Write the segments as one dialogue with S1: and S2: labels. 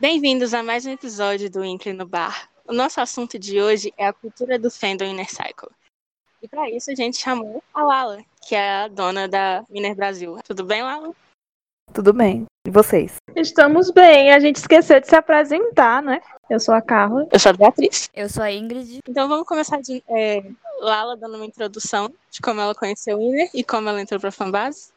S1: Bem-vindos a mais um episódio do Inkle no Bar. O nosso assunto de hoje é a cultura do fandom Inner Cycle. E para isso a gente chamou a Lala, que é a dona da Inner Brasil. Tudo bem, Lala?
S2: Tudo bem. E vocês?
S3: Estamos bem. A gente esqueceu de se apresentar, né? Eu sou a Carla.
S1: Eu sou a Beatriz.
S4: Eu sou a Ingrid.
S1: Então vamos começar de é, Lala dando uma introdução de como ela conheceu o Inner e como ela entrou pra fanbase.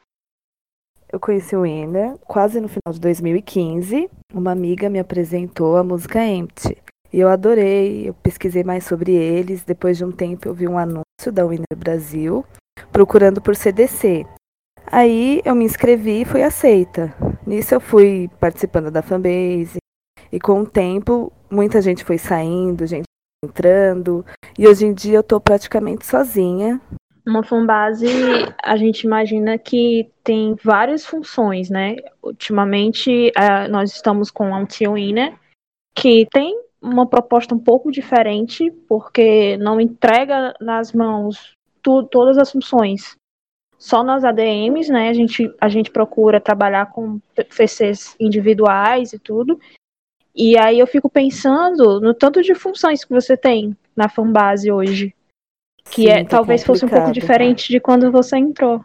S2: Eu conheci o Inner quase no final de 2015. Uma amiga me apresentou a música Empty. E eu adorei, eu pesquisei mais sobre eles. Depois de um tempo eu vi um anúncio da Winner Brasil procurando por CDC. Aí eu me inscrevi e fui aceita. Nisso eu fui participando da fanbase. E com o tempo, muita gente foi saindo, gente entrando. E hoje em dia eu tô praticamente sozinha.
S3: Uma fanbase, a gente imagina que tem várias funções, né? Ultimamente, uh, nós estamos com a Until Inner, que tem uma proposta um pouco diferente, porque não entrega nas mãos tu, todas as funções. Só nas ADMs, né? A gente, a gente procura trabalhar com PCs individuais e tudo. E aí eu fico pensando no tanto de funções que você tem na fanbase hoje. Que
S2: Sim,
S3: é,
S2: tá
S3: talvez fosse um pouco diferente de quando você entrou.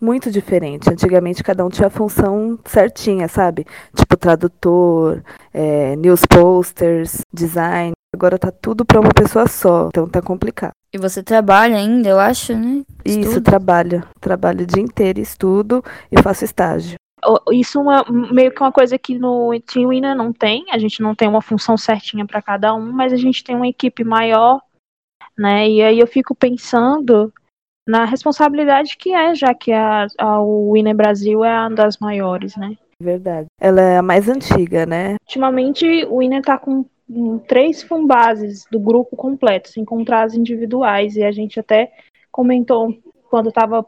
S2: Muito diferente. Antigamente cada um tinha a função certinha, sabe? Tipo tradutor, é, news posters, design. Agora tá tudo pra uma pessoa só, então tá complicado.
S4: E você trabalha ainda, eu acho, né?
S2: Isso,
S4: Estuda.
S2: trabalho. Trabalho o dia inteiro, estudo e faço estágio.
S3: Isso uma, meio que uma coisa que no Team Winner não tem. A gente não tem uma função certinha para cada um, mas a gente tem uma equipe maior, né? E aí eu fico pensando na responsabilidade que é, já que a, a o Winner Brasil é uma das maiores, né?
S2: Verdade. Ela é a mais antiga, né?
S3: Ultimamente o Winner tá com três fanbases do grupo completo, sem contar as individuais, e a gente até comentou quando estava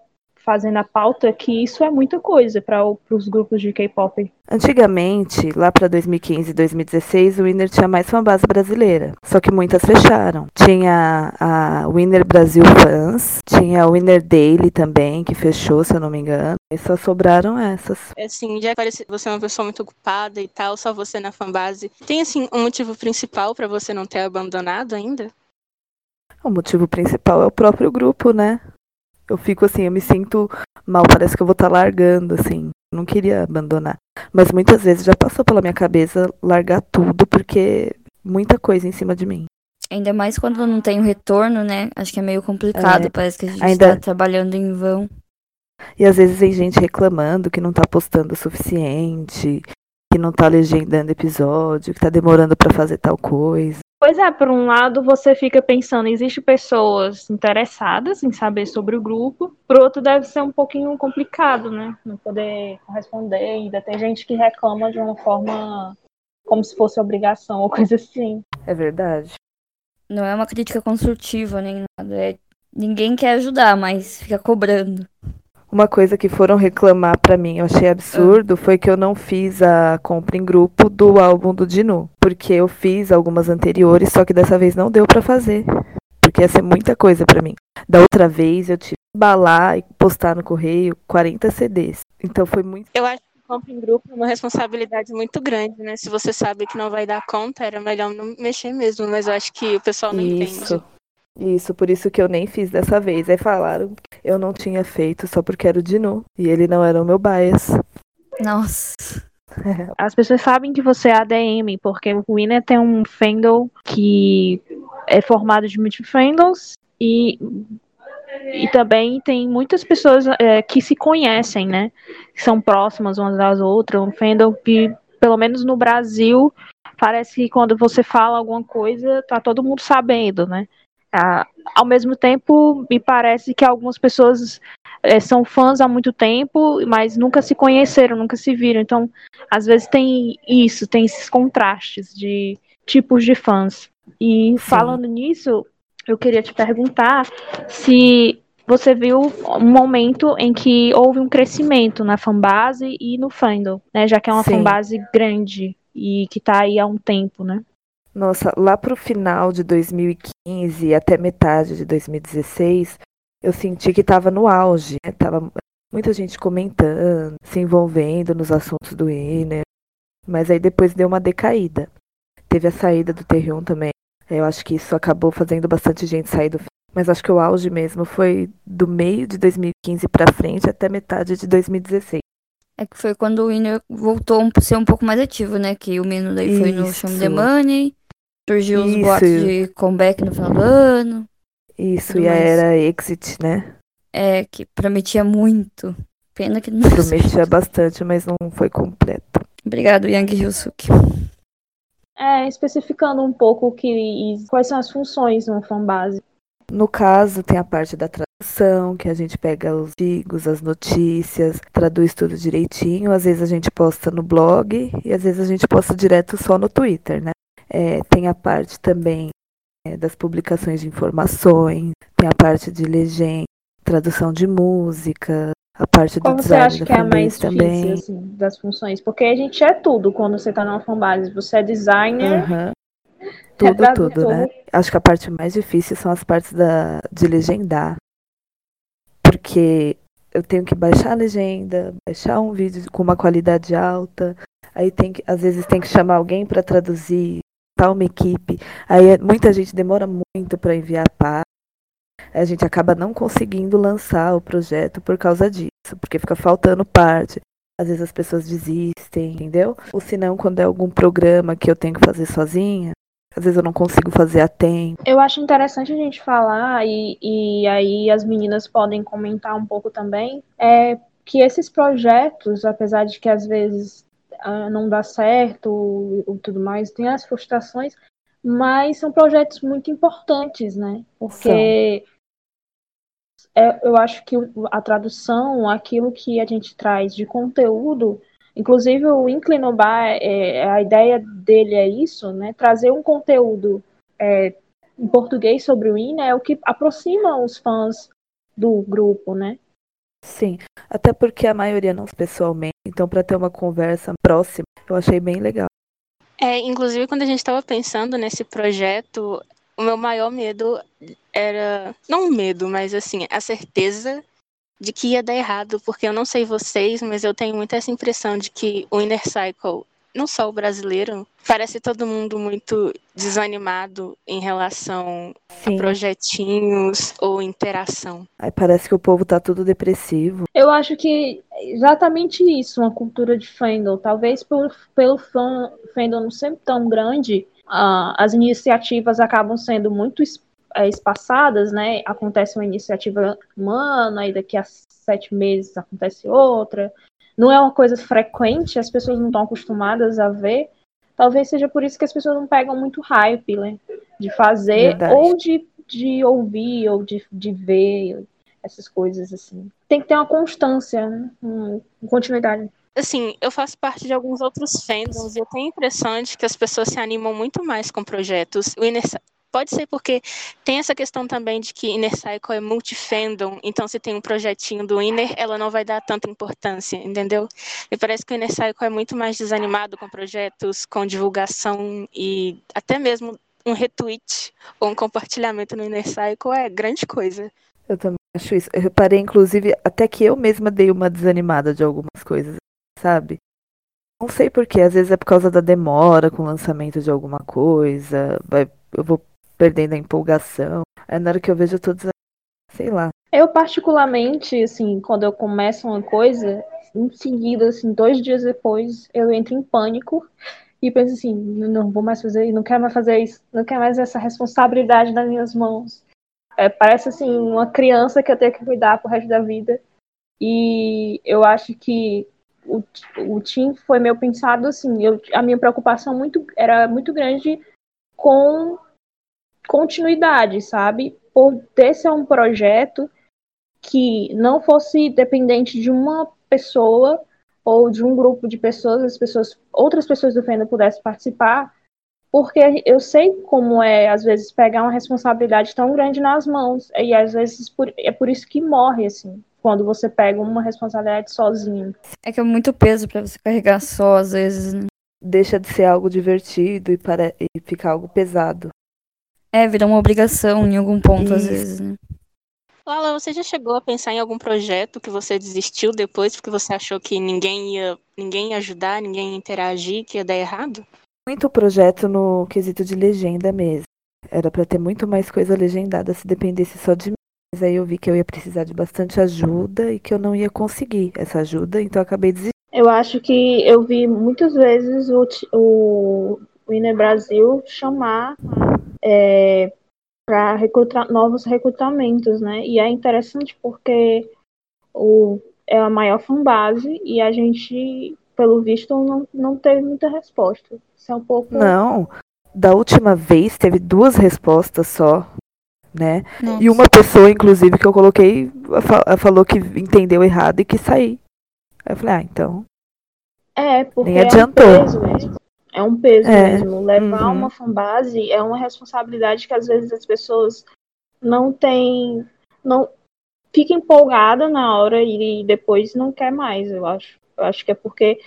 S3: fazendo a pauta que isso é muita coisa para os grupos de K-pop.
S2: Antigamente, lá pra 2015 e 2016, o Winner tinha mais fanbase brasileira. Só que muitas fecharam. Tinha a Winner Brasil Fans, tinha a Winner Daily também, que fechou, se eu não me engano. E só sobraram essas.
S1: Assim, já parece que você é uma pessoa muito ocupada e tal, só você na fanbase. Tem, assim, um motivo principal pra você não ter abandonado ainda?
S2: O motivo principal é o próprio grupo, né? Eu fico assim, eu me sinto mal, parece que eu vou estar largando, assim. Não queria abandonar. Mas muitas vezes já passou pela minha cabeça largar tudo, porque muita coisa em cima de mim.
S4: Ainda mais quando não tem o retorno, né? Acho que é meio complicado.
S2: É,
S4: Parece que a gente
S2: ainda-
S4: tá trabalhando em vão.
S2: E às vezes tem gente reclamando que não tá postando o suficiente, que não tá legendando episódio, que tá demorando pra fazer tal coisa.
S3: Pois é, por um lado você fica pensando, existem pessoas interessadas em saber sobre o grupo, por outro deve ser um pouquinho complicado, né? Não poder corresponder, ainda tem gente que reclama de uma forma como se fosse obrigação ou coisa assim.
S2: É verdade.
S4: Não é uma crítica construtiva nem nada. É... Ninguém quer ajudar, mas fica cobrando.
S2: Uma coisa que foram reclamar pra mim, eu achei absurdo, foi que eu não fiz a compra em grupo do álbum do Dinu. Porque eu fiz algumas anteriores, só que dessa vez não deu pra fazer. Porque ia ser muita coisa pra mim. Da outra vez eu tive que embalar e postar no correio 40 CDs. Então foi muito.
S1: Eu acho que compra em grupo é uma responsabilidade muito grande, né? Se você sabe que não vai dar conta, era melhor não mexer mesmo, mas eu acho que o pessoal não
S2: Isso.
S1: entende.
S2: Isso, por isso que eu nem fiz dessa vez. Aí falaram que eu não tinha feito só porque era o Dinu. E ele não era o meu bias.
S4: Nossa.
S3: As pessoas sabem que você é ADM, porque o Winner tem um fandom que é formado de multi-fandoms e, e também tem muitas pessoas é, que se conhecem, né? Que são próximas umas das outras. Um fandom que, pelo menos no Brasil, parece que quando você fala alguma coisa, tá todo mundo sabendo, né? Ah, ao mesmo tempo, me parece que algumas pessoas é, são fãs há muito tempo, mas nunca se conheceram, nunca se viram. Então, às vezes tem isso, tem esses contrastes de tipos de fãs. E falando nisso, eu queria te perguntar se você viu um momento em que houve um crescimento na fanbase e no fandom, né? Já que é uma
S2: Sim.
S3: fanbase grande e que tá aí há um tempo, né?
S2: Nossa, lá pro final de 2015 até metade de 2016, eu senti que tava no auge, né? Tava muita gente comentando, se envolvendo nos assuntos do Winner. Mas aí depois deu uma decaída. Teve a saída do Terrion também. Eu acho que isso acabou fazendo bastante gente sair do mas acho que o auge mesmo foi do meio de 2015 para frente até metade de 2016.
S4: É que foi quando o Winner voltou a ser um pouco mais ativo, né? Que o menino daí Isso. foi no Show Me The Money, surgiu os boatos de comeback no final do ano.
S2: Isso, e mais. era Exit, né?
S4: É, que prometia muito. Pena que não
S2: Prometia bastante, mas não foi completo.
S4: Obrigado, Yang Hyusuke.
S3: É, especificando um pouco que, quais são as funções no fanbase.
S2: No caso, tem a parte da tradução, que a gente pega os artigos, as notícias, traduz tudo direitinho. Às vezes a gente posta no blog e às vezes a gente posta direto só no Twitter, né? É, tem a parte também é, das publicações de informações, tem a parte de legenda, tradução de música, a parte do
S3: Qual
S2: você
S3: acha que é a mais
S2: também.
S3: difícil assim, das funções? Porque a gente é tudo quando você está numa fanbase. Você é designer,
S2: uhum. Tudo, tudo, né? Acho que a parte mais difícil são as partes da, de legendar. Porque eu tenho que baixar a legenda, baixar um vídeo com uma qualidade alta, aí tem que, às vezes tem que chamar alguém para traduzir, tá uma equipe. Aí é, muita gente demora muito para enviar parte. A gente acaba não conseguindo lançar o projeto por causa disso, porque fica faltando parte. Às vezes as pessoas desistem, entendeu? Ou se não, quando é algum programa que eu tenho que fazer sozinha, às vezes eu não consigo fazer a tempo.
S3: Eu acho interessante a gente falar, e, e aí as meninas podem comentar um pouco também, é que esses projetos, apesar de que às vezes uh, não dá certo e tudo mais, tem as frustrações, mas são projetos muito importantes, né? Porque é, eu acho que a tradução, aquilo que a gente traz de conteúdo, Inclusive, o Inclinobar, é, a ideia dele é isso, né? Trazer um conteúdo é, em português sobre o INA é o que aproxima os fãs do grupo, né?
S2: Sim, até porque a maioria não pessoalmente, então para ter uma conversa próxima, eu achei bem legal.
S1: É, inclusive quando a gente estava pensando nesse projeto, o meu maior medo era, não medo, mas assim, a certeza de que ia dar errado, porque eu não sei vocês, mas eu tenho muito essa impressão de que o Inner Cycle, não só o brasileiro, parece todo mundo muito desanimado em relação Sim. a projetinhos ou interação.
S2: Aí parece que o povo tá tudo depressivo.
S3: Eu acho que é exatamente isso, uma cultura de fandom. Talvez por, pelo fã, fandom não ser tão grande, uh, as iniciativas acabam sendo muito é, espaçadas, né? Acontece uma iniciativa humana, aí daqui a sete meses acontece outra. Não é uma coisa frequente, as pessoas não estão acostumadas a ver. Talvez seja por isso que as pessoas não pegam muito hype, né? De fazer, Verdade. ou de, de ouvir, ou de, de ver, essas coisas assim. Tem que ter uma constância, né? uma continuidade
S1: assim, eu faço parte de alguns outros fandoms e eu tenho a impressão de que as pessoas se animam muito mais com projetos. Pode ser porque tem essa questão também de que Inner Cycle é multifandom, então se tem um projetinho do Inner, ela não vai dar tanta importância, entendeu? Me parece que o Inner Cycle é muito mais desanimado com projetos, com divulgação e até mesmo um retweet ou um compartilhamento no Inner Cycle é grande coisa.
S2: Eu também acho isso. Eu reparei, inclusive, até que eu mesma dei uma desanimada de algumas coisas, sabe? Não sei porquê, às vezes é por causa da demora com o lançamento de alguma coisa, vai, eu vou perdendo a empolgação. Aí na hora que eu vejo, eu sei lá.
S3: Eu, particularmente, assim, quando eu começo uma coisa, em seguida, assim, dois dias depois, eu entro em pânico e penso assim, não vou mais fazer, não quero mais fazer isso, não quero mais essa responsabilidade nas minhas mãos. É, parece assim uma criança que eu tenho que cuidar pro resto da vida. E eu acho que o, o Tim foi meu pensado assim, eu, a minha preocupação muito era muito grande com continuidade, sabe? Por ter ser um projeto que não fosse dependente de uma pessoa ou de um grupo de pessoas, as pessoas, outras pessoas do fandom pudessem participar, porque eu sei como é às vezes pegar uma responsabilidade tão grande nas mãos e às vezes por, é por isso que morre assim, quando você pega uma responsabilidade sozinho.
S4: É que é muito peso para você carregar só às vezes. Né?
S2: Deixa de ser algo divertido e para e ficar algo pesado.
S4: É, vira uma obrigação em algum ponto, Isso. às vezes, né?
S1: Lala, você já chegou a pensar em algum projeto que você desistiu depois porque você achou que ninguém ia, ninguém ia ajudar, ninguém ia interagir, que ia dar errado?
S2: Muito projeto no quesito de legenda mesmo. Era para ter muito mais coisa legendada se dependesse só de mim. Mas aí eu vi que eu ia precisar de bastante ajuda e que eu não ia conseguir essa ajuda, então eu acabei desistindo.
S3: Eu acho que eu vi muitas vezes o, o, o INE Brasil chamar é, para recrutar novos recrutamentos, né? E é interessante porque o, é a maior fanbase e a gente, pelo visto, não, não teve muita resposta. Isso é um pouco.
S2: Não, da última vez teve duas respostas só, né?
S4: Nossa.
S2: E uma pessoa, inclusive, que eu coloquei, falou que entendeu errado e que sair. Aí eu falei, ah, então.
S3: É, porque
S2: Nem adiantou.
S3: é um peso mesmo. É um peso
S2: É,
S3: mesmo. Levar
S2: uhum.
S3: uma fanbase é uma responsabilidade que às vezes as pessoas não têm. não fica empolgada na hora e depois não quer mais, eu acho. Eu acho que é porque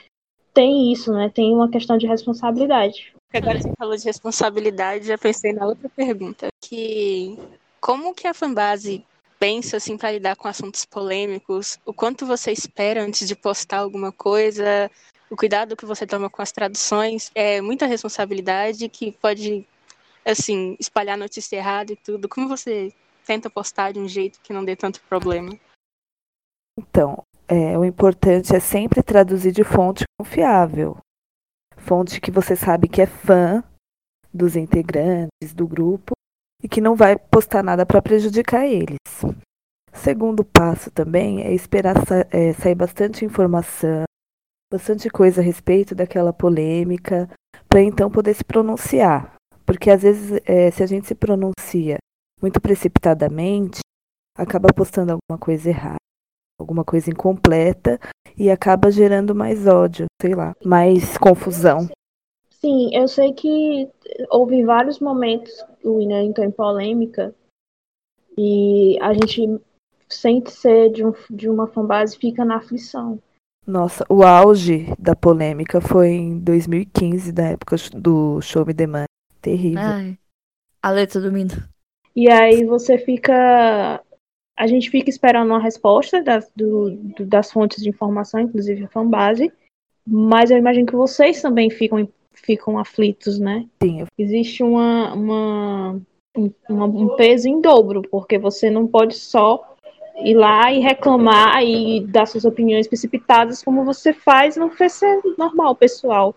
S3: tem isso, né? Tem uma questão de responsabilidade.
S1: Agora você falou de responsabilidade, já pensei na outra pergunta, que como que a fanbase pensa assim para lidar com assuntos polêmicos? O quanto você espera antes de postar alguma coisa? O cuidado que você toma com as traduções é muita responsabilidade que pode assim espalhar notícia errada e tudo. Como você tenta postar de um jeito que não dê tanto problema?
S2: Então, é, o importante é sempre traduzir de fonte confiável. Fonte que você sabe que é fã dos integrantes do grupo e que não vai postar nada para prejudicar eles. Segundo passo também é esperar sa é, sair bastante informação, bastante coisa a respeito daquela polêmica, para então poder se pronunciar. Porque às vezes, é, se a gente se pronuncia muito precipitadamente, acaba postando alguma coisa errada, alguma coisa incompleta e acaba gerando mais ódio, sei lá, mais confusão.
S3: Sim, eu sei que houve vários momentos o Winner entrou em polêmica e a gente sente ser de, um, de uma fanbase fica na aflição.
S2: Nossa, o auge da polêmica foi em 2015, da época do Show Me The Money. Terrível.
S4: Ai, a letra do Mino.
S3: E aí você fica. A gente fica esperando uma resposta das, do, do- das fontes de informação, inclusive a fanbase. Mas eu imagino que vocês também ficam, ficam aflitos, né?
S2: Sim, eu-
S3: Existe uma, uma, um, uma- um peso em dobro, porque você não pode só ir lá e reclamar e dar suas opiniões precipitadas como você faz no PC normal, pessoal.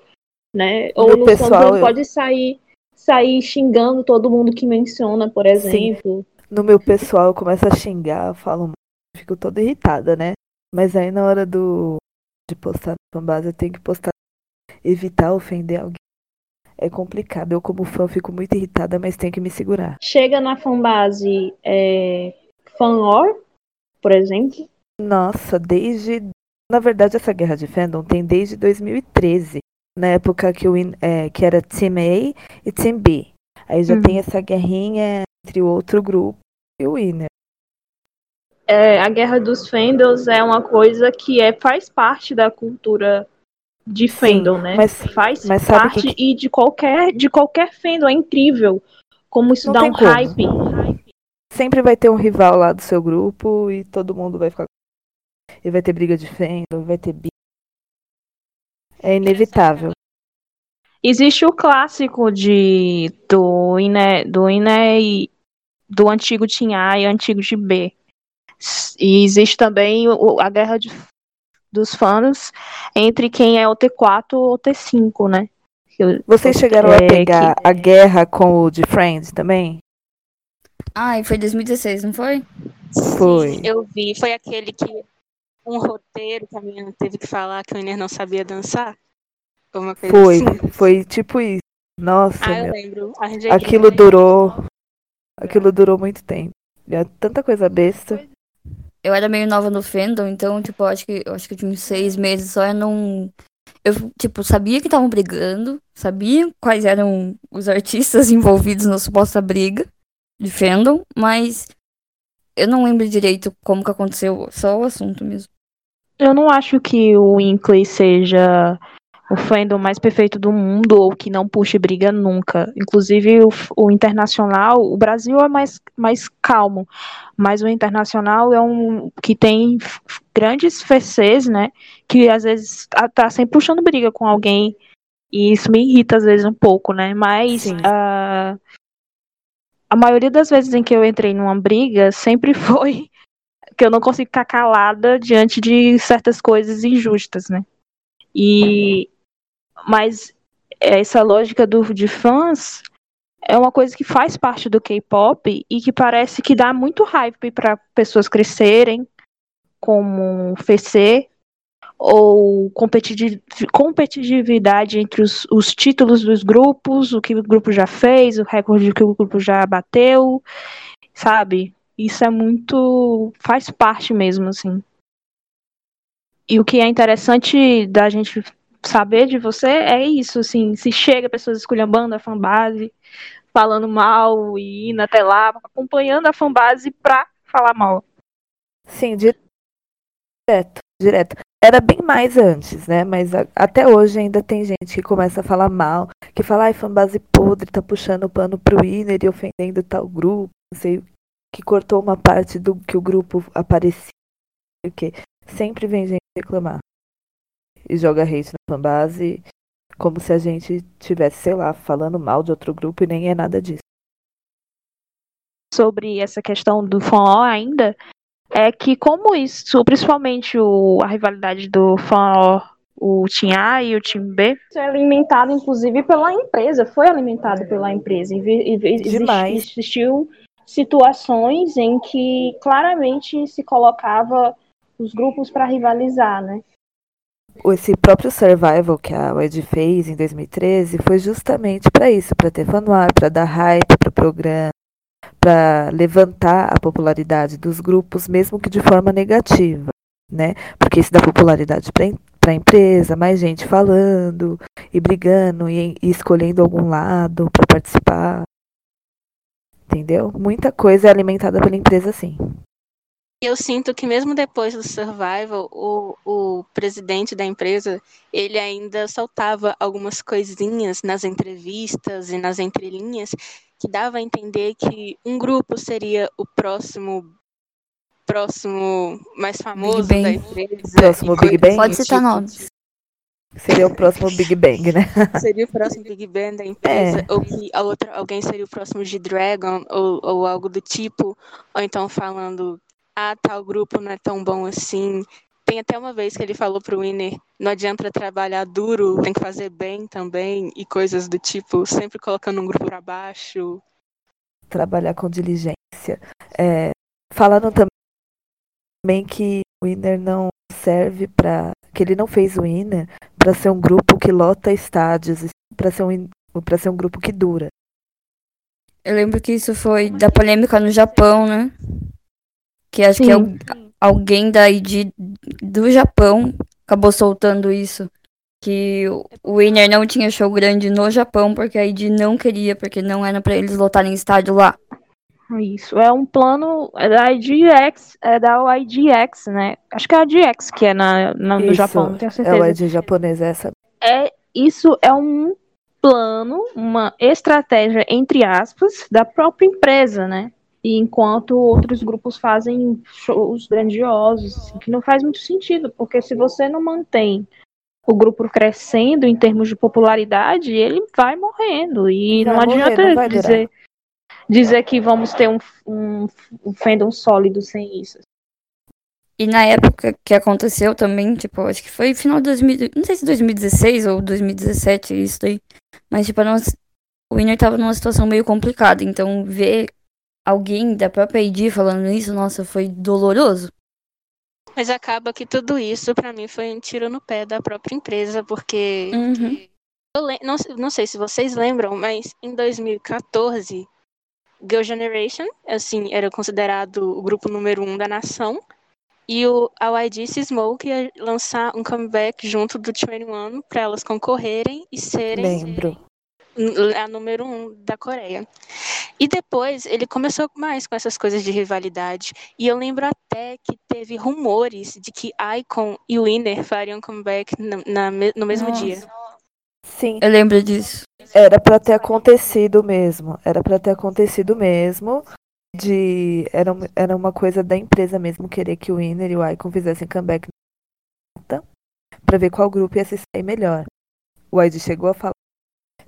S3: Né? Ou no
S2: pessoal, eu-
S3: pode sair, sair xingando todo mundo que menciona, por exemplo.
S2: no meu pessoal eu começo a xingar, eu falo, fico toda irritada, né? Mas aí na hora do de postar na fanbase eu tenho que postar, evitar ofender alguém. É complicado. Eu como fã fico muito irritada, mas tenho que me segurar.
S3: Chega na fanbase é, fanor, por exemplo.
S2: Nossa, desde. Na verdade, essa guerra de fandom tem desde 2013. Na época que, o, é, que era Team A e Team B. Aí já
S3: Uhum.
S2: tem essa guerrinha entre o outro grupo e o Winner.
S3: É, a guerra dos fandoms é uma coisa que é, faz parte da cultura de fandom, né?
S2: mas-
S3: faz
S2: mas
S3: parte
S2: que-
S3: e de qualquer de qualquer fandom é incrível como isso
S2: Não
S3: dá um
S2: como.
S3: hype.
S2: Sempre vai ter um rival lá do seu grupo e todo mundo vai ficar. E vai ter briga de fandom, vai ter bi. É inevitável.
S3: Existe o clássico de do Ine, do Ine e do antigo Team A e antigo de B. E existe também a guerra de- dos fãs entre quem é o T4 ou o T5, né?
S2: Vocês chegaram
S3: é,
S2: a pegar
S3: que-
S2: a guerra com o de Friends também?
S4: Ai, foi 2016, não foi?
S2: Foi.
S1: Sim, eu vi. Foi aquele que um roteiro que a menina teve que falar que o Iner não sabia dançar. Foi uma coisa
S2: Foi,
S1: assim.
S2: foi tipo isso. Nossa,
S1: Ah, eu
S2: meu.
S1: lembro. Arranjei
S2: Aquilo
S1: aqui.
S2: durou. Aquilo durou muito tempo. E é tanta coisa besta.
S4: Eu era meio nova no fandom, então, tipo, eu acho que eu acho que eu tinha uns seis meses só, eu não. Eu, tipo, sabia que estavam brigando, sabia quais eram os artistas envolvidos na suposta briga de fandom, mas eu não lembro direito como que aconteceu, só o assunto mesmo.
S3: Eu não acho que o Winkley seja o fandom mais perfeito do mundo ou que não puxe briga nunca. Inclusive o, o internacional, o Brasil é mais, mais calmo, mas o internacional é um que tem grandes FCs, né? Que às vezes tá, tá sempre puxando briga com alguém e isso me irrita às vezes um pouco, né? Mas uh, a maioria das vezes em que eu entrei numa briga sempre foi que eu não consigo ficar calada diante de certas coisas injustas, né? E mas essa lógica do, de fãs é uma coisa que faz parte do K-pop e que parece que dá muito hype para pessoas crescerem como FC ou competitividade entre os, os, títulos dos grupos, o que o grupo já fez, o recorde que o grupo já bateu, sabe? Isso é muito. faz parte mesmo, assim. E o que é interessante da gente saber de você é isso, assim, se chega pessoas esculhambando a fanbase, falando mal e indo até lá, acompanhando a fanbase pra falar mal.
S2: Sim, direto, direto. Era bem mais antes, né? Mas a, até hoje ainda tem gente que começa a falar mal, que fala, ai, fanbase podre, tá puxando o pano pro winner e ofendendo tal grupo, não sei, que cortou uma parte do que o grupo aparecia, porque sempre vem gente reclamar e joga hate na fanbase como se a gente tivesse, sei lá, falando mal de outro grupo e nem é nada disso.
S3: Sobre essa questão do fã ainda, é que como isso, principalmente o, a rivalidade do fã o Team A e o Team B, isso é alimentado inclusive pela empresa, foi alimentado pela empresa. E, e,
S2: Demais.
S3: Existiu situações em que claramente se colocava os grupos para rivalizar, né?
S2: esse próprio survival que a Wedge fez em 2013 foi justamente para isso, para ter fanuar, para dar hype para o programa, para levantar a popularidade dos grupos, mesmo que de forma negativa, né? Porque isso dá popularidade para a empresa, mais gente falando e brigando e, e escolhendo algum lado para participar. Entendeu? Muita coisa é alimentada pela empresa, sim
S1: eu sinto que mesmo depois do survival, o, o presidente da empresa, ele ainda soltava algumas coisinhas nas entrevistas e nas entrelinhas que dava a entender que um grupo seria o próximo próximo mais famoso da empresa.
S2: Próximo Big Bang?
S4: Pode citar tipo, nomes.
S2: Seria o próximo Big Bang, né?
S1: Seria o próximo Big Bang da empresa, é. ou que a outra, alguém seria o próximo G-Dragon, ou, ou algo do tipo, ou então falando ah, tal grupo não é tão bom assim. Tem até uma vez que ele falou pro Winner, não adianta trabalhar duro, tem que fazer bem também, e coisas do tipo, sempre colocando um grupo para baixo.
S2: Trabalhar com diligência. É, falando também que o Winner não serve para que ele não fez o Winner para ser um grupo que lota estádios, para ser um para ser um grupo que dura.
S4: Eu lembro que isso foi da polêmica no Japão, né? Que acho Sim. que é alguém da ID do Japão acabou soltando isso. Que o Winner não tinha show grande no Japão porque a ID não queria, porque não era para eles lotarem estádio lá.
S3: Isso, é um plano é da IDX, é da IDX, né? Acho que é a IDX que é na, na no Japão, não tenho certeza.
S2: É o ID japonês essa.
S3: É, isso é um plano, uma estratégia, entre aspas, da própria empresa, né? E enquanto outros grupos fazem shows grandiosos, assim, que não faz muito sentido, porque se você não mantém o grupo crescendo em termos de popularidade, ele vai morrendo. E vai não morrer, adianta não dizer, dizer que vamos ter um, um, um fandom sólido sem isso.
S4: E na época que aconteceu também, tipo, acho que foi final de 2000, não sei se 2016 ou 2017 isso daí, mas tipo, nós, o Winner tava numa situação meio complicada, então ver alguém da própria ID falando isso, nossa, foi doloroso.
S1: Mas acaba que tudo isso, para mim, foi um tiro no pé da própria empresa, porque.
S4: Uhum.
S1: Eu não, não sei se vocês lembram, mas em 2014, Girl Generation, assim, era considerado o grupo número um da nação. E o, a YG cismou que ia lançar um comeback junto do 21 para elas concorrerem e serem
S2: Lembro.
S1: A número um da Coreia. E depois ele começou mais com essas coisas de rivalidade. E eu lembro até que teve rumores de que Icon e Winner fariam comeback na, na, no mesmo
S4: Nossa.
S1: dia.
S2: Sim,
S4: Eu lembro disso.
S2: era pra ter acontecido mesmo. Era pra ter acontecido mesmo. De era, era uma coisa da empresa mesmo querer que o Winner e o Icon fizessem comeback na data, pra ver qual grupo ia se sair melhor. O ID chegou a falar.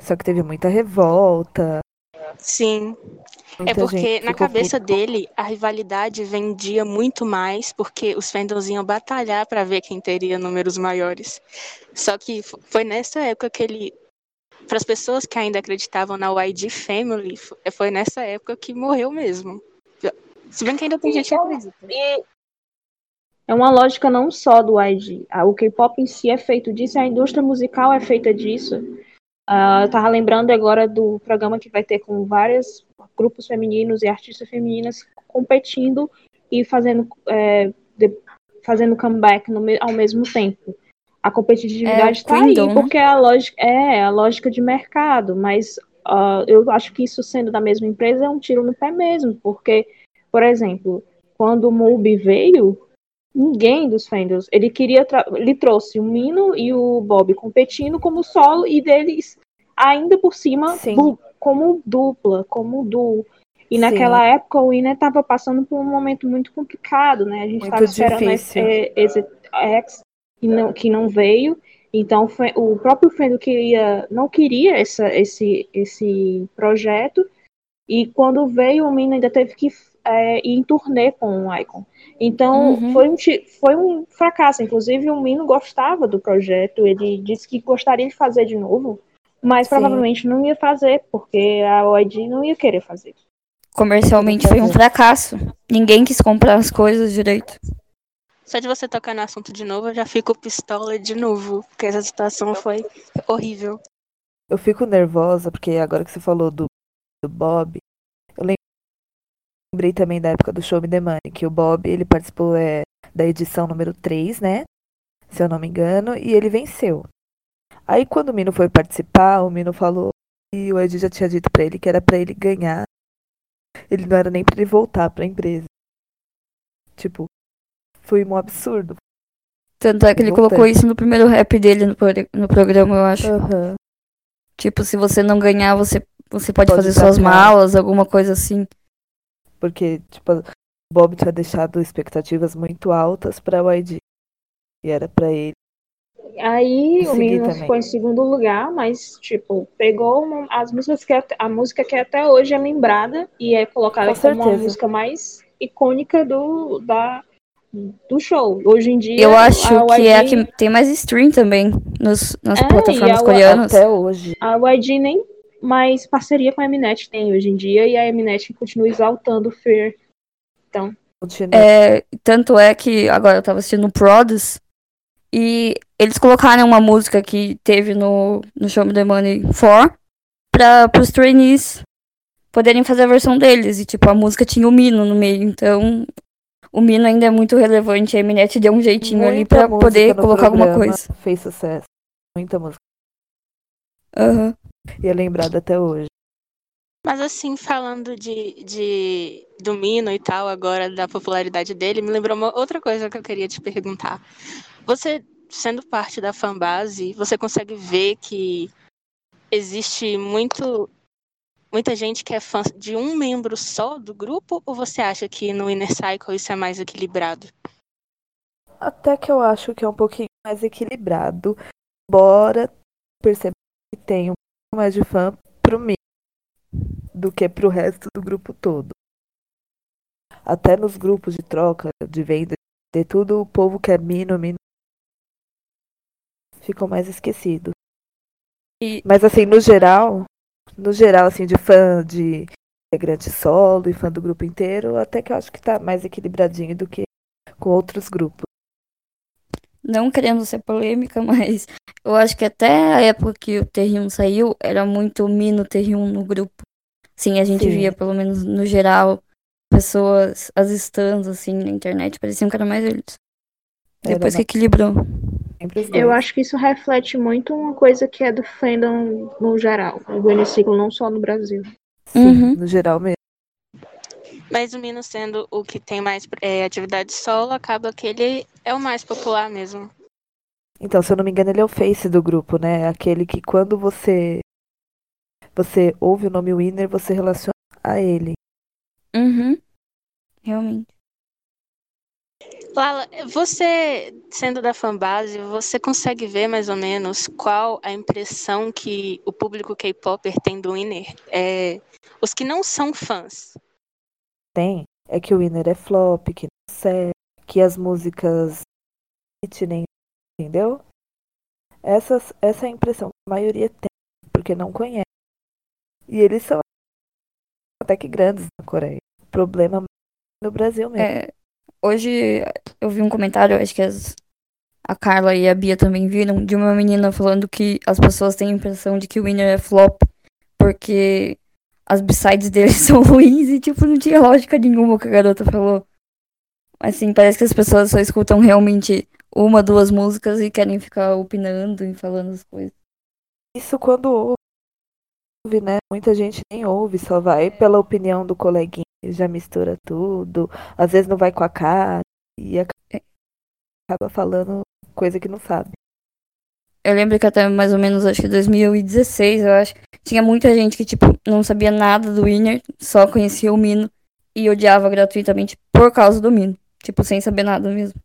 S2: Só que teve muita revolta.
S1: Sim. É
S2: muita
S1: porque
S2: gente
S1: na cabeça dele a rivalidade vendia muito mais porque os fandoms iam batalhar pra ver quem teria números maiores. Só que foi nessa época que ele para as pessoas que ainda acreditavam na YG Family, f- foi nessa época que morreu mesmo. Se bem que ainda tem gente que acredita.
S3: É uma lógica não só do. Ah, O K-pop em si é feito disso, a indústria musical é feita disso. Ah, eu tava lembrando agora do programa que vai ter com vários grupos femininos e artistas femininas competindo e fazendo, é, de- fazendo comeback no ao mesmo tempo. A competitividade
S4: É,
S3: está aí,
S4: né?
S3: porque é a lógica, é a lógica de mercado, mas ah, eu acho que isso sendo da mesma empresa é um tiro no pé mesmo, porque, por exemplo, quando o Moby veio, ninguém dos Fendels. Ele queria. Ele trouxe o Mino e o Bob competindo como solo e deles ainda por cima du- como dupla, como duo. E
S2: Sim.
S3: naquela época o Winner estava passando por um momento muito complicado, né? A gente estava esperando esse, esse X que não, que não veio. Então foi- o próprio Fendel queria, não queria essa, esse, esse projeto. E quando veio, o Mino ainda teve que é, ir em turnê com o Icon. Então,
S4: Uhum.
S3: foi, um, foi um fracasso. Inclusive, o Mino gostava do projeto, ele disse que gostaria de fazer de novo, mas
S2: Sim.
S3: provavelmente não ia fazer, porque a OID não ia querer fazer.
S4: Comercialmente foi um fracasso. Ninguém quis comprar as coisas direito.
S1: Só de você tocar no assunto de novo, eu já fico pistola de novo. Porque essa situação foi horrível.
S2: Eu fico nervosa porque agora que você falou do, do Bob, lembrei também da época do Show Me The Money, que o Bob, ele participou é, da edição número 3, né? Se eu não me engano, e ele venceu. Aí quando o Mino foi participar, o Mino falou e o Ed já tinha dito pra ele que era pra ele ganhar. Ele não era nem pra ele voltar pra empresa. Tipo, foi um absurdo.
S4: Tanto é que ele
S2: Voltando.
S4: colocou isso no primeiro rap dele no, pro- no programa, eu acho.
S2: Aham.
S4: Tipo, se você não ganhar, você, você pode,
S2: Pode
S4: fazer suas malas, alguma coisa assim.
S2: Porque, tipo, o Bob tinha deixado expectativas muito altas pra YG. E era pra ele.
S3: Aí o menino
S2: também.
S3: ficou em segundo lugar, mas, tipo, pegou uma- as músicas que a música que até hoje é lembrada e é colocada
S2: Com
S3: como uma
S2: certeza.
S3: música mais icônica do, da, do show. Hoje em dia,
S4: Eu acho
S3: a
S4: que é a
S3: YG
S4: que tem mais stream também nos, nas
S3: É,
S4: plataformas
S3: e a-
S4: coreanas.
S2: Até hoje.
S3: A YG nem mais parceria com a Mnet tem hoje em dia e a Mnet continua exaltando o Fear.
S2: Continua.
S4: É, tanto é que agora eu tava assistindo o Prods e eles colocaram uma música que teve no, no Show Me The Money 4 para os trainees poderem fazer a versão deles. E tipo, a música tinha o Mino no meio, então o Mino ainda é muito relevante. A Mnet deu um jeitinho ali
S2: Muita
S4: pra
S2: música
S4: poder colocar alguma coisa.
S2: Fez sucesso. Muita música.
S4: Aham.
S2: E é lembrada até hoje.
S1: Mas assim, falando de, de do Mino e tal, agora da popularidade dele, me lembrou uma outra coisa que eu queria te perguntar. Você, sendo parte da fanbase, você consegue ver que existe muito muita gente que é fã de um membro só do grupo, ou você acha que no Inner Cycle isso é mais equilibrado?
S2: Até que eu acho que é um pouquinho mais equilibrado. Embora perceba que tem um mais de fã pro mim do que pro resto do grupo todo. Até nos grupos de troca, de venda, de tudo, o povo quer Mino, Mino. Ficou mais esquecido.
S4: E-
S2: Mas assim, no geral, no geral, assim, de fã de integrante solo e fã do grupo inteiro, até que eu acho que tá mais equilibradinho do que com outros grupos.
S4: Não querendo ser polêmica, mas eu acho que até a época que o Terrium saiu, era muito Mino Terrium no grupo. Sim, a gente
S2: Sim.
S4: via, pelo menos no geral, pessoas, as stands, assim, na internet, pareciam que era mais eles.
S2: Era
S4: Depois que equilibrou.
S3: Eu acho que isso reflete muito uma coisa que é do fandom no geral, do N-Ciclo, não só no Brasil.
S2: Sim,
S4: Uhum.
S2: no geral mesmo.
S1: Mas o Mino sendo o que tem mais é, atividade solo, acaba que ele é o mais popular mesmo.
S2: Então, se eu não me engano, ele é o face do grupo, né? Aquele que quando você você ouve o nome Winner, você relaciona a ele.
S4: Uhum. Realmente.
S1: Lala, você, sendo da fanbase, você consegue ver mais ou menos qual a impressão que o público K-Popper tem do Winner? É, os que não são fãs.
S2: Tem. É que o Winner é flop, que não serve, que as músicas nem entendeu? Essas, essa é a impressão que a maioria tem, porque não conhece. E eles são até que grandes na Coreia. O problema no Brasil mesmo.
S4: É, hoje eu vi um comentário, acho que as- a Carla e a Bia também viram, de uma menina falando que as pessoas têm a impressão de que o Winner é flop porque as b-sides dele são ruins e, tipo, não tinha lógica nenhuma o que a garota falou. Assim, parece que as pessoas só escutam realmente uma, duas músicas e querem ficar opinando e falando as coisas.
S2: Isso quando ouve, né? Muita gente nem ouve, só vai pela opinião do coleguinha, já mistura tudo. Às vezes não vai com a cara e ac- acaba falando coisa que não sabe.
S4: Eu lembro que até mais ou menos, acho que 2016, eu acho, tinha muita gente que, tipo, não sabia nada do Winner, só conhecia o Mino e odiava gratuitamente por causa do Mino. Tipo, sem saber nada mesmo.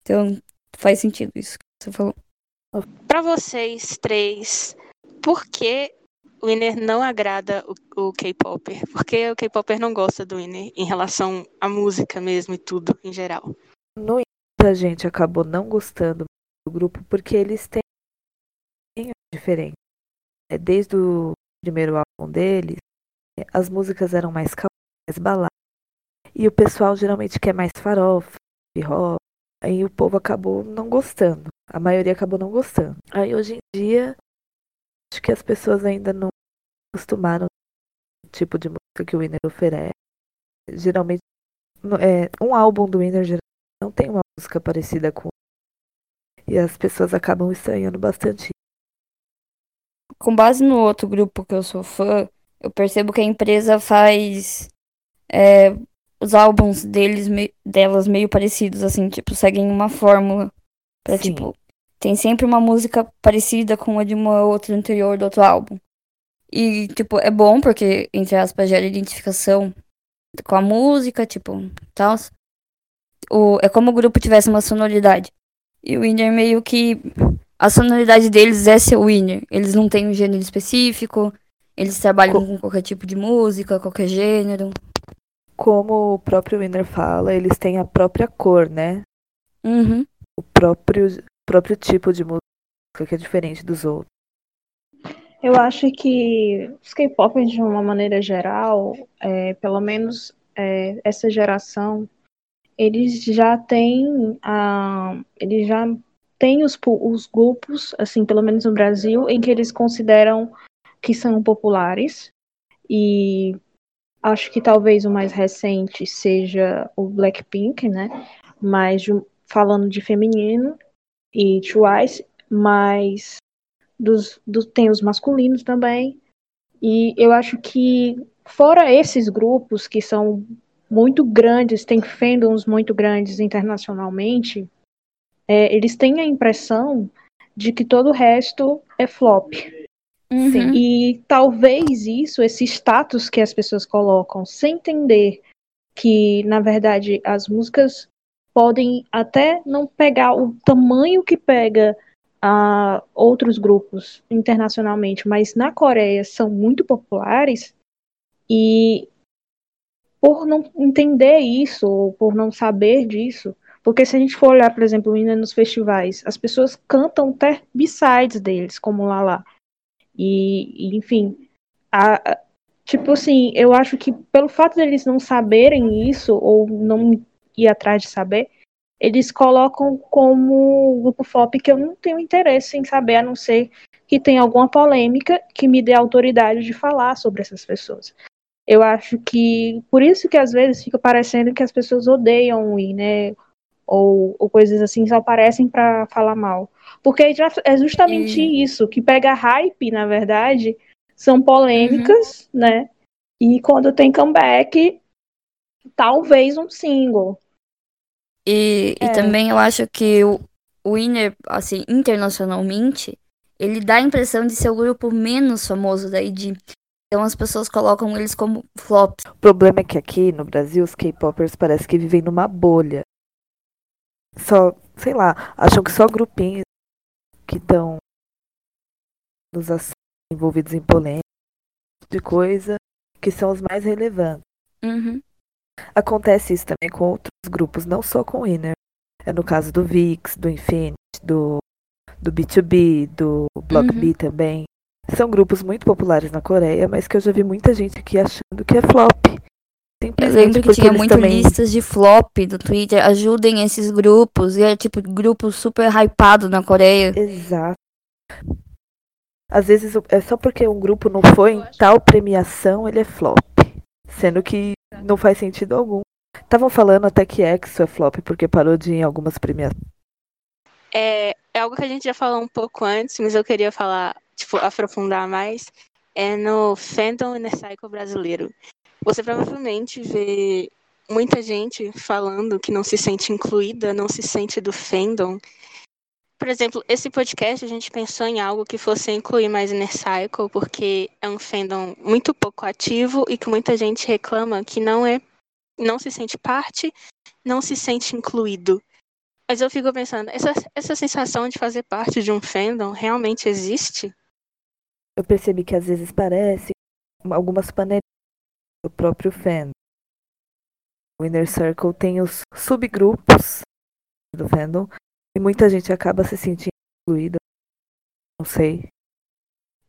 S4: Então, faz sentido isso que você falou.
S1: Pra vocês três, por que o Winner não agrada o, o K-Popper? Por que o K-Popper não gosta do Winner em relação à música mesmo e tudo em geral?
S2: No muita gente acabou não gostando do grupo porque eles têm diferente. É, Desde o primeiro álbum deles, é, as músicas eram mais calmas, mais baladas. E o pessoal geralmente quer mais farofa, hop. Aí o povo acabou não gostando. A maioria acabou não gostando. Aí hoje em dia, acho que as pessoas ainda não acostumaram o tipo de música que o Winner oferece. Geralmente, é, um álbum do Winner não tem uma música parecida com. E as pessoas acabam estranhando bastante.
S4: Com base no outro grupo que eu sou fã, eu percebo que a empresa faz é, os álbuns deles, me- delas meio parecidos, assim, tipo, seguem uma fórmula. Pra,
S2: Sim.
S4: tipo, tem sempre uma música parecida com a de uma outra anterior do outro álbum. E, tipo, é bom porque, entre aspas, gera identificação com a música, tipo, tal. O, é como o grupo tivesse uma sonoridade. E o Winner meio que. A sonoridade deles é ser Winner. Eles não têm um gênero específico. Eles trabalham
S2: Co-
S4: com qualquer tipo de música, qualquer gênero.
S2: Como o próprio Winner fala, eles têm a própria cor, né?
S4: Uhum.
S2: O próprio, próprio tipo de música que é diferente dos outros.
S3: Eu acho que os K-pop, de uma maneira geral, é, pelo menos é, essa geração, eles já têm a, eles já têm os, os grupos, assim, pelo menos no Brasil, em que eles consideram que são populares. E acho que talvez o mais recente seja o Blackpink, né? Mas falando de feminino e Twice, mas dos, do- tem os masculinos também. E eu acho que, fora esses grupos que são muito grandes, tem fandoms muito grandes internacionalmente, é, eles têm a impressão de que todo o resto é flop.
S4: Uhum.
S3: E talvez isso, esse status que as pessoas colocam, sem entender que, na verdade, as músicas podem até não pegar o tamanho que pega a outros grupos internacionalmente, mas na Coreia são muito populares e por não entender isso ou por não saber disso, porque se a gente for olhar, por exemplo, ainda nos festivais, as pessoas cantam até b-sides deles, como Lala. E, e, enfim, a- tipo assim, eu acho que pelo fato deles não saberem isso ou não ir atrás de saber, eles colocam como grupo flop que eu não tenho interesse em saber, a não ser que tenha alguma polêmica que me dê autoridade de falar sobre essas pessoas. Eu acho que por isso que às vezes fica parecendo que as pessoas odeiam o I, né? Ou, ou coisas assim só aparecem para falar mal. Porque é justamente isso, que pega hype, na verdade, são polêmicas, né? E quando tem comeback, talvez um single.
S4: E,
S3: É.
S4: e também eu acho que o, Winner, assim, internacionalmente, ele dá a impressão de ser o grupo menos famoso da ID. Então as pessoas colocam eles como flops.
S2: O problema é que aqui no Brasil os K-popers parece que vivem numa bolha. Só, sei lá, acham que só grupinhos que estão nos assuntos envolvidos em polêmica de coisa que são os mais relevantes.
S4: Uhum.
S2: Acontece isso também com outros grupos, não só com o Inner. É no caso do VIX, do Infinity, do, do B2B, do Block
S4: Uhum.
S2: B também. São grupos muito populares na Coreia, mas que eu já vi muita gente aqui achando que é flop.
S4: Eu lembro que tinha muito
S2: também...
S4: listas de flop do Twitter. Ajudem esses grupos. E é tipo grupo super hypado na Coreia.
S2: Exato. Às vezes é só porque um grupo não foi em tal premiação, ele é flop. Sendo que não faz sentido algum. Estavam falando até que EXO é flop porque parou de ir em algumas premiações.
S1: É, é algo que a gente já falou um pouco antes, mas eu queria falar, tipo, aprofundar mais. É no Fandom Inner Cycle brasileiro. Você provavelmente vê muita gente falando que não se sente incluída, não se sente do fandom. Por exemplo, esse podcast a gente pensou em algo que fosse incluir mais Inner Cycle, porque é um fandom muito pouco ativo e que muita gente reclama que não é, não se sente parte, não se sente incluído. Mas eu fico pensando, essa, essa sensação de fazer parte de um fandom realmente existe?
S2: Eu percebi que às vezes parece algumas panelinhas do próprio fandom. O Inner Circle tem os subgrupos do fandom e muita gente acaba se sentindo incluída. Não sei.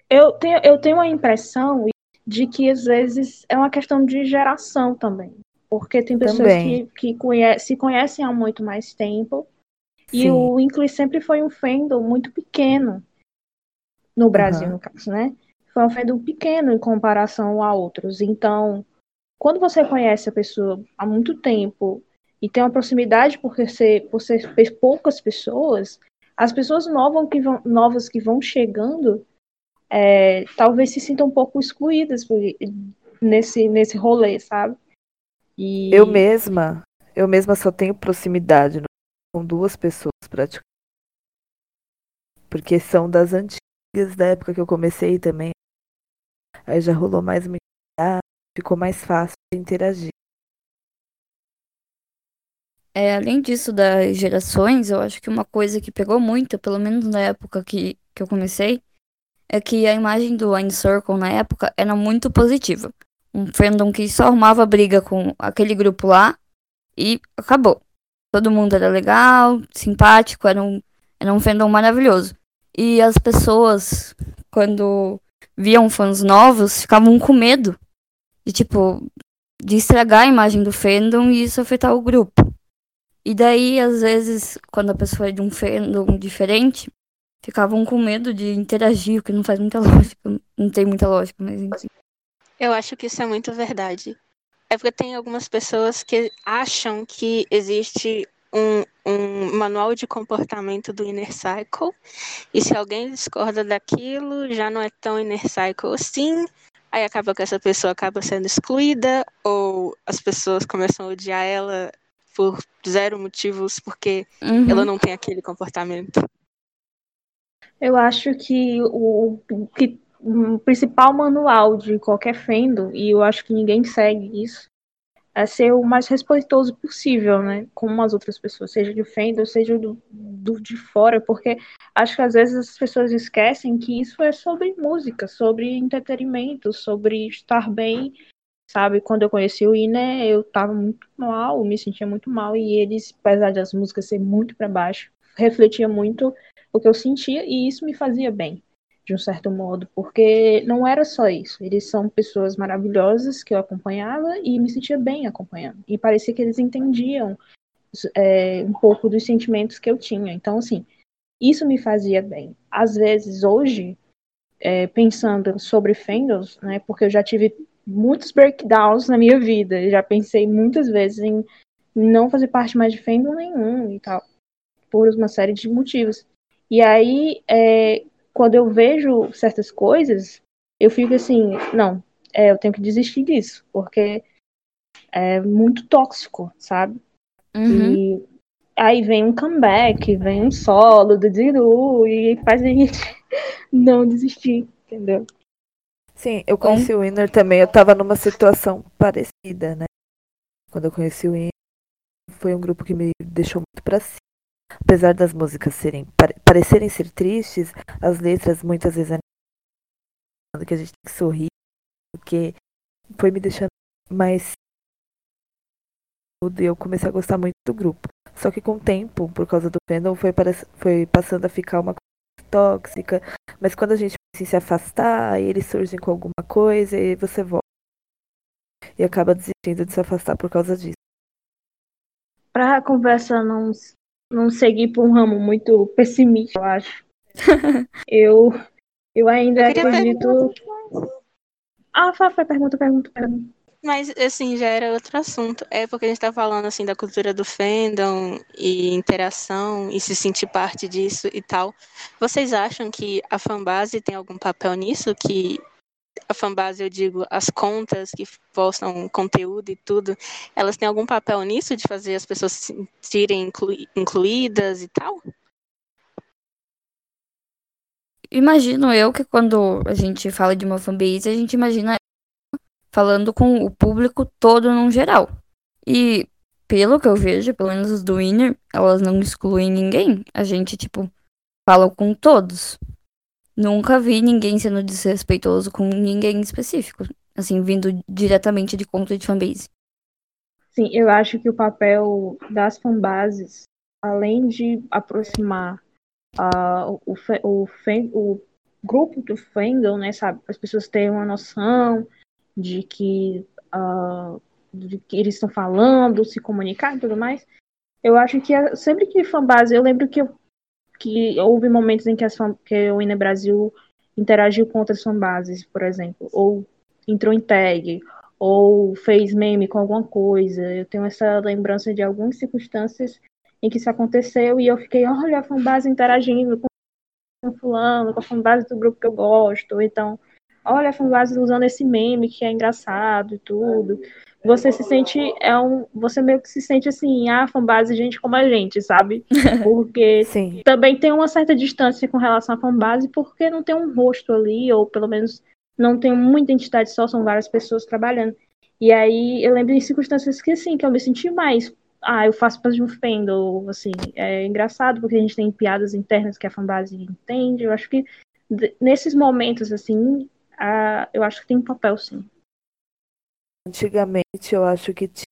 S3: Eu tenho, eu tenho a impressão de que às vezes é uma questão de geração também. Porque tem pessoas
S2: Também.
S3: que, que conhe- se conhecem há muito mais tempo. E
S2: Sim.
S3: o Inclui sempre foi um fandom muito pequeno. No Brasil,
S2: Aham.
S3: no caso, né? Foi um fandom pequeno em comparação a outros. Então, quando você conhece a pessoa há muito tempo e tem uma proximidade porque ser, por poucas pessoas, as pessoas novas que vão, novas que vão chegando é, talvez se sintam um pouco excluídas nesse, nesse rolê, sabe? E
S2: Eu mesma, eu mesma só tenho proximidade com duas pessoas praticamente. Porque são das antigas, da época que eu comecei também. Aí já rolou mais uma ficou mais fácil de interagir.
S4: É, além disso das gerações, eu acho que uma coisa que pegou muito, pelo menos na época que, que eu comecei, é que a imagem do Wine Circle na época era muito positiva. Um fandom que só arrumava briga com aquele grupo lá e acabou. Todo mundo era legal, simpático, era um, era um fandom maravilhoso. E as pessoas, quando viam fãs novos, ficavam com medo de, tipo, de estragar a imagem do fandom e isso afetar o grupo. E daí, às vezes, quando a pessoa é de um fandom diferente, ficavam com medo de interagir, o que não faz muita lógica. Não tem muita lógica, mas enfim.
S1: Eu acho que isso é muito verdade. É porque tem algumas pessoas que acham que existe um, um manual de comportamento do Inner Cycle, e se alguém discorda daquilo, já não é tão Inner Cycle assim, aí acaba que essa pessoa acaba sendo excluída, ou as pessoas começam a odiar ela por zero motivos, porque
S4: Uhum.
S1: ela não tem aquele comportamento.
S3: Eu acho que o, o que o principal manual de qualquer fandom, e eu acho que ninguém segue isso, é ser o mais respeitoso possível, né? Com as outras pessoas, seja de fandom, seja do, do de fora, porque acho que às vezes as pessoas esquecem que isso é sobre música, sobre entretenimento, sobre estar bem, sabe? Quando eu conheci o Ine, eu tava muito mal, me sentia muito mal, e eles, apesar das músicas ser muito para baixo, refletia muito o que eu sentia e isso me fazia bem, de um certo modo, porque não era só isso. Eles são pessoas maravilhosas que eu acompanhava e me sentia bem acompanhando. E parecia que eles entendiam é, um pouco dos sentimentos que eu tinha. Então, assim, isso me fazia bem. Às vezes, hoje, é, pensando sobre fandoms, né, porque eu já tive muitos breakdowns na minha vida, já pensei muitas vezes em não fazer parte mais de fandom nenhum e tal, por uma série de motivos. E aí, é, quando eu vejo certas coisas, eu fico assim, não, é, eu tenho que desistir disso, porque é muito tóxico, sabe?
S4: Uhum.
S3: E aí vem um comeback, vem um solo do Diru e faz a gente não desistir, entendeu?
S2: Sim, eu conheci o Winner também, eu tava numa situação parecida, né? Quando eu conheci o Winner, foi um grupo que me deixou muito pra cima. Apesar das músicas serem parecerem ser tristes, as letras muitas vezes é que a gente tem que sorrir, porque foi me deixando mais e eu comecei a gostar muito do grupo. Só que com o tempo, por causa do fandom, foi, foi passando a ficar uma coisa tóxica. Mas quando a gente precisa se afastar, eles surgem com alguma coisa e você volta. E acaba desistindo de se afastar por causa disso.
S3: Pra conversa não, não seguir por um ramo muito pessimista, eu acho. eu, eu ainda eu acredito. Ah, Fábio, pergunta, pergunta, pergunta.
S1: Mas, assim, já era outro assunto. É porque a gente tá falando, assim, da cultura do fandom e interação e se sentir parte disso e tal. Vocês acham que a fanbase tem algum papel nisso? Que a fanbase, eu digo, as contas que postam conteúdo e tudo, elas têm algum papel nisso de fazer as pessoas se sentirem inclu incluídas e tal?
S4: Imagino eu que quando a gente fala de uma fanbase, a gente imagina falando com o público todo no geral. E pelo que eu vejo, pelo menos os do Winner, elas não excluem ninguém. A gente, tipo, fala com todos. Nunca vi ninguém sendo desrespeitoso com ninguém específico. Assim, vindo diretamente de conta de fanbase.
S3: Sim, eu acho que o papel das fanbases, além de aproximar uh, o, o, o, grupo do fandom, né, sabe? As pessoas terem uma noção de que, uh, de que eles estão falando, se comunicar e tudo mais. Eu acho que é, sempre que fanbase, eu lembro que, eu, que houve momentos em que, as que o Ine Brasil interagiu com outras fanbases, por exemplo, ou entrou em tag, ou fez meme com alguma coisa. Eu tenho essa lembrança de algumas circunstâncias em que isso aconteceu e eu fiquei, olha, a fanbase interagindo com fulano, com a fanbase do grupo que eu gosto, então olha a fanbase usando esse meme que é engraçado e tudo. Você se sente, é um, você meio que se sente assim, ah, fanbase gente como a gente, sabe? Porque
S2: Sim.
S3: também tem uma certa distância com relação à fanbase, porque não tem um rosto ali, ou pelo menos não tem muita entidade só, são várias pessoas trabalhando. E aí eu lembro de circunstâncias que assim, que eu me senti mais ah, eu faço parte de um fandom, assim, é engraçado porque a gente tem piadas internas que a fanbase entende. Eu acho que nesses momentos, assim, ah, eu acho que tem um papel, sim.
S2: Antigamente, eu acho que tinha.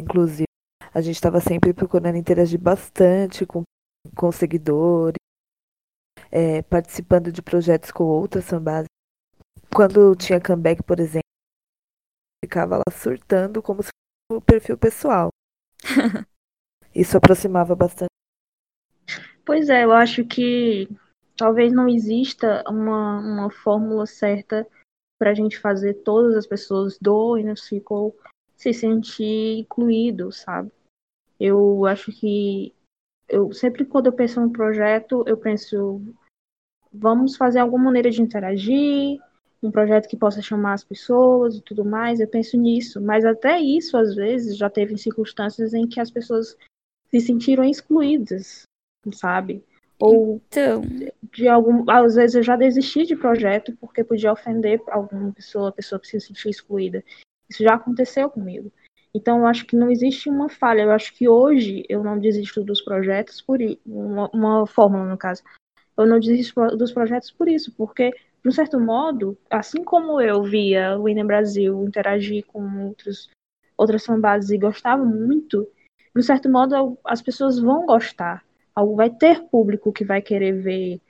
S2: Inclusive, a gente estava sempre procurando interagir bastante com, com seguidores, é, participando de projetos com outras fanbases. Quando tinha comeback, por exemplo, ficava lá surtando como se fosse o perfil pessoal. Isso aproximava bastante.
S3: Pois é, eu acho que talvez não exista uma, uma fórmula certa para a gente fazer todas as pessoas do Inner se sentir incluído, sabe? Eu acho que eu sempre quando eu penso num projeto, eu penso vamos fazer alguma maneira de interagir, um projeto que possa chamar as pessoas e tudo mais, eu penso nisso, mas até isso às vezes já teve circunstâncias em que as pessoas se sentiram excluídas, sabe? Ou
S4: então...
S3: de algum. Às vezes eu já desisti de projeto porque podia ofender alguma pessoa, a pessoa se sentir excluída. Isso já aconteceu comigo. Então eu acho que não existe uma falha. Eu acho que hoje eu não desisto dos projetos por uma, uma fórmula no caso. Eu não desisto dos projetos por isso, porque de um certo modo, assim como eu via o Inem Brasil interagir com outros outras fanbases e gostava muito, de um certo modo as pessoas vão gostar vai ter público que vai querer ver,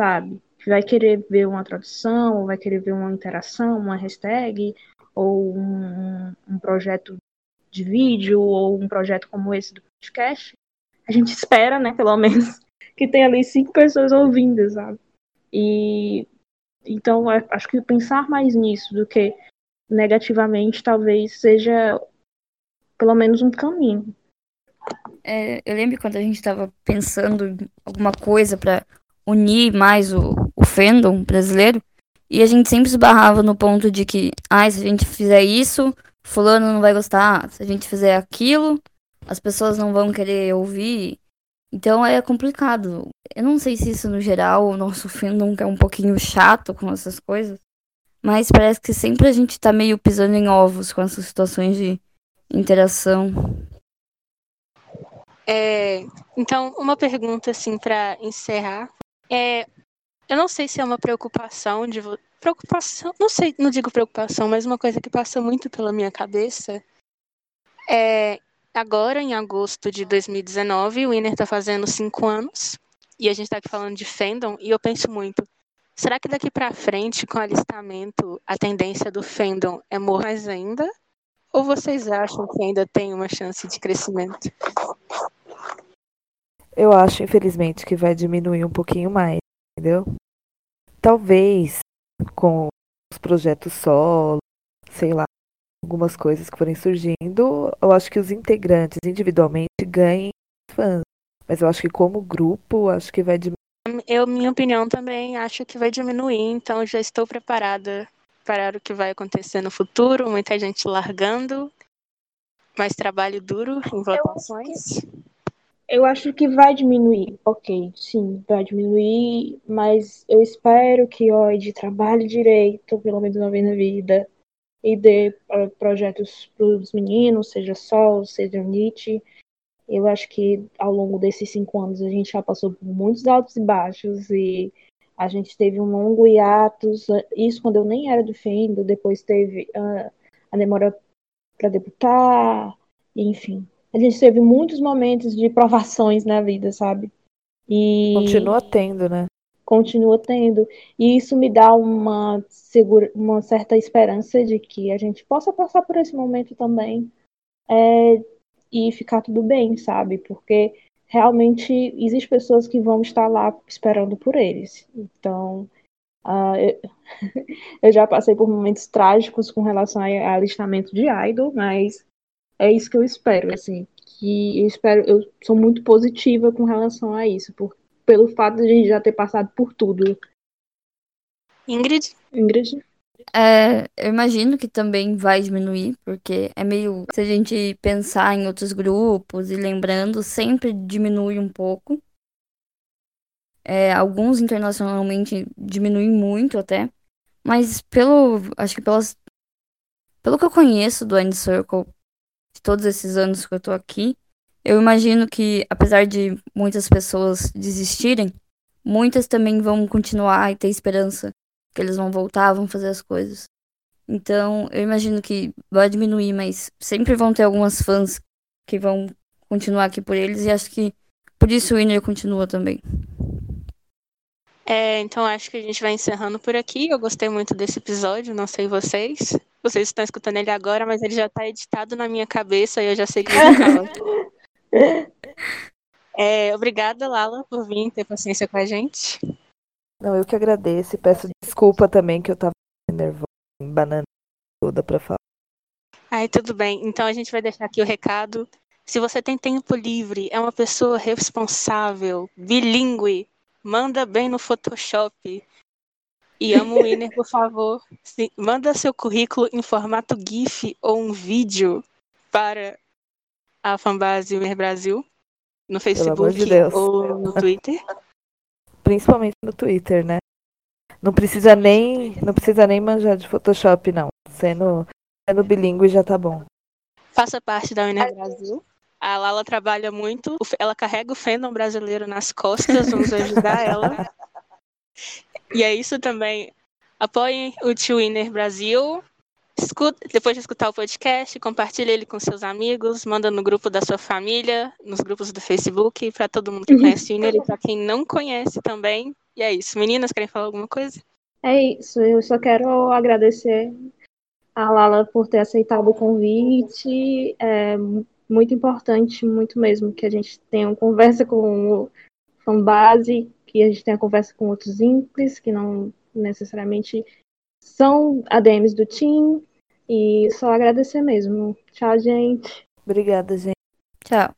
S3: sabe? Que vai querer ver uma tradução, ou vai querer ver uma interação, uma hashtag, ou um, um projeto de vídeo, ou um projeto como esse do podcast. A gente espera, né, pelo menos, que tenha ali cinco pessoas ouvindo, sabe? E então acho que pensar mais nisso do que negativamente talvez seja pelo menos um caminho.
S4: É, eu lembro quando a gente estava pensando em alguma coisa para unir mais o, o fandom brasileiro, E a gente sempre esbarrava no ponto de que, ah, se a gente fizer isso, fulano não vai gostar. Se a gente fizer aquilo, as pessoas não vão querer ouvir. Então é complicado. Eu não sei se isso no geral, o nosso fandom é um pouquinho chato com essas coisas. Mas parece que sempre a gente tá meio pisando em ovos com essas situações de interação.
S1: É, então, uma pergunta assim para encerrar. É, eu não sei se é uma preocupação de preocupação, não sei, não digo preocupação, mas uma coisa que passa muito pela minha cabeça é agora em agosto de 2019, o Winner está fazendo cinco anos e a gente está aqui falando de fandom e eu penso muito, será que daqui para frente com o alistamento a tendência do fandom é morrer ainda? Ou vocês acham que ainda tem uma chance de crescimento?
S2: Eu acho, infelizmente, que vai diminuir um pouquinho mais, entendeu? Talvez com os projetos solo, sei lá, algumas coisas que forem surgindo, eu acho que os integrantes individualmente ganhem fãs. Mas eu acho que como grupo, acho que vai diminuir.
S1: Eu, minha opinião também, acho que vai diminuir, então já estou preparada para o que vai acontecer no futuro, muita gente largando, mais trabalho duro em votações.
S3: Eu acho que vai diminuir, ok, sim, vai diminuir, mas eu espero que o OID trabalhe direito, pelo menos uma vez na vida, e dê uh, projetos para os meninos, seja Sol, seja Nietzsche. Eu acho que ao longo desses cinco anos a gente já passou por muitos altos e baixos e a gente teve um longo hiatus, isso quando eu nem era do Fendo, depois teve uh, a demora para debutar, enfim a gente teve muitos momentos de provações na vida, sabe?
S2: E continua tendo, né?
S3: Continua tendo. E isso me dá uma segura, uma certa esperança de que a gente possa passar por esse momento também é, e ficar tudo bem, sabe? Porque realmente existem pessoas que vão estar lá esperando por eles. Então, uh, eu, eu já passei por momentos trágicos com relação a alistamento de idol, mas é isso que eu espero, assim, que eu espero, eu sou muito positiva com relação a isso, por, pelo fato de a gente já ter passado por tudo.
S1: Ingrid?
S3: Ingrid?
S4: É, eu imagino que também vai diminuir, porque é meio. Se a gente pensar em outros grupos e lembrando, sempre diminui um pouco. É, alguns internacionalmente diminuem muito até. Mas pelo. Acho que pelas. Pelo que eu conheço do End Circle, de todos esses anos que eu tô aqui, eu imagino que, apesar de muitas pessoas desistirem, muitas também vão continuar e ter esperança que eles vão voltar, vão fazer as coisas. Então, eu imagino que vai diminuir, mas sempre vão ter algumas fãs que vão continuar aqui por eles e acho que por isso o Winner continua também.
S1: É, então acho que a gente vai encerrando por aqui. Eu gostei muito desse episódio, não sei vocês. Vocês estão escutando ele agora, mas ele já está editado na minha cabeça e eu já sei que ele fala. é, obrigada, Lala, por vir ter paciência com a gente.
S2: Não, eu que agradeço e peço desculpa também que eu estava nervosa, banana toda para falar.
S1: Ai, tudo bem. Então a gente vai deixar aqui o recado. Se você tem tempo livre, é uma pessoa responsável, bilíngue, manda bem no Photoshop. E amo o Winner, por favor. Sim, manda seu currículo em formato GIF ou um vídeo para a fanbase Winner Brasil no Facebook
S2: de
S1: ou no Twitter.
S2: Principalmente no Twitter, né? Não precisa nem, não precisa nem manjar de Photoshop, não. Sendo, sendo bilíngue já tá bom.
S1: Faça parte da Winner Brasil. A Lala trabalha muito, ela carrega o fandom brasileiro nas costas, vamos ajudar ela. E é isso também. Apoiem o Tio Winner Brasil. Escuta, depois de escutar o podcast, compartilhe ele com seus amigos, manda no grupo da sua família, nos grupos do Facebook, para todo mundo que uhum. conhece o Winner e para quem não conhece também. E é isso. Meninas, querem falar alguma coisa?
S3: É isso. Eu só quero agradecer a Lala por ter aceitado o convite. É, muito importante, muito mesmo, que a gente tenha uma conversa com o fanbase, que a gente tenha conversa com outros ímpios, que não necessariamente são ADMs do team. E só agradecer mesmo. Tchau, gente.
S2: Obrigada, gente.
S4: Tchau.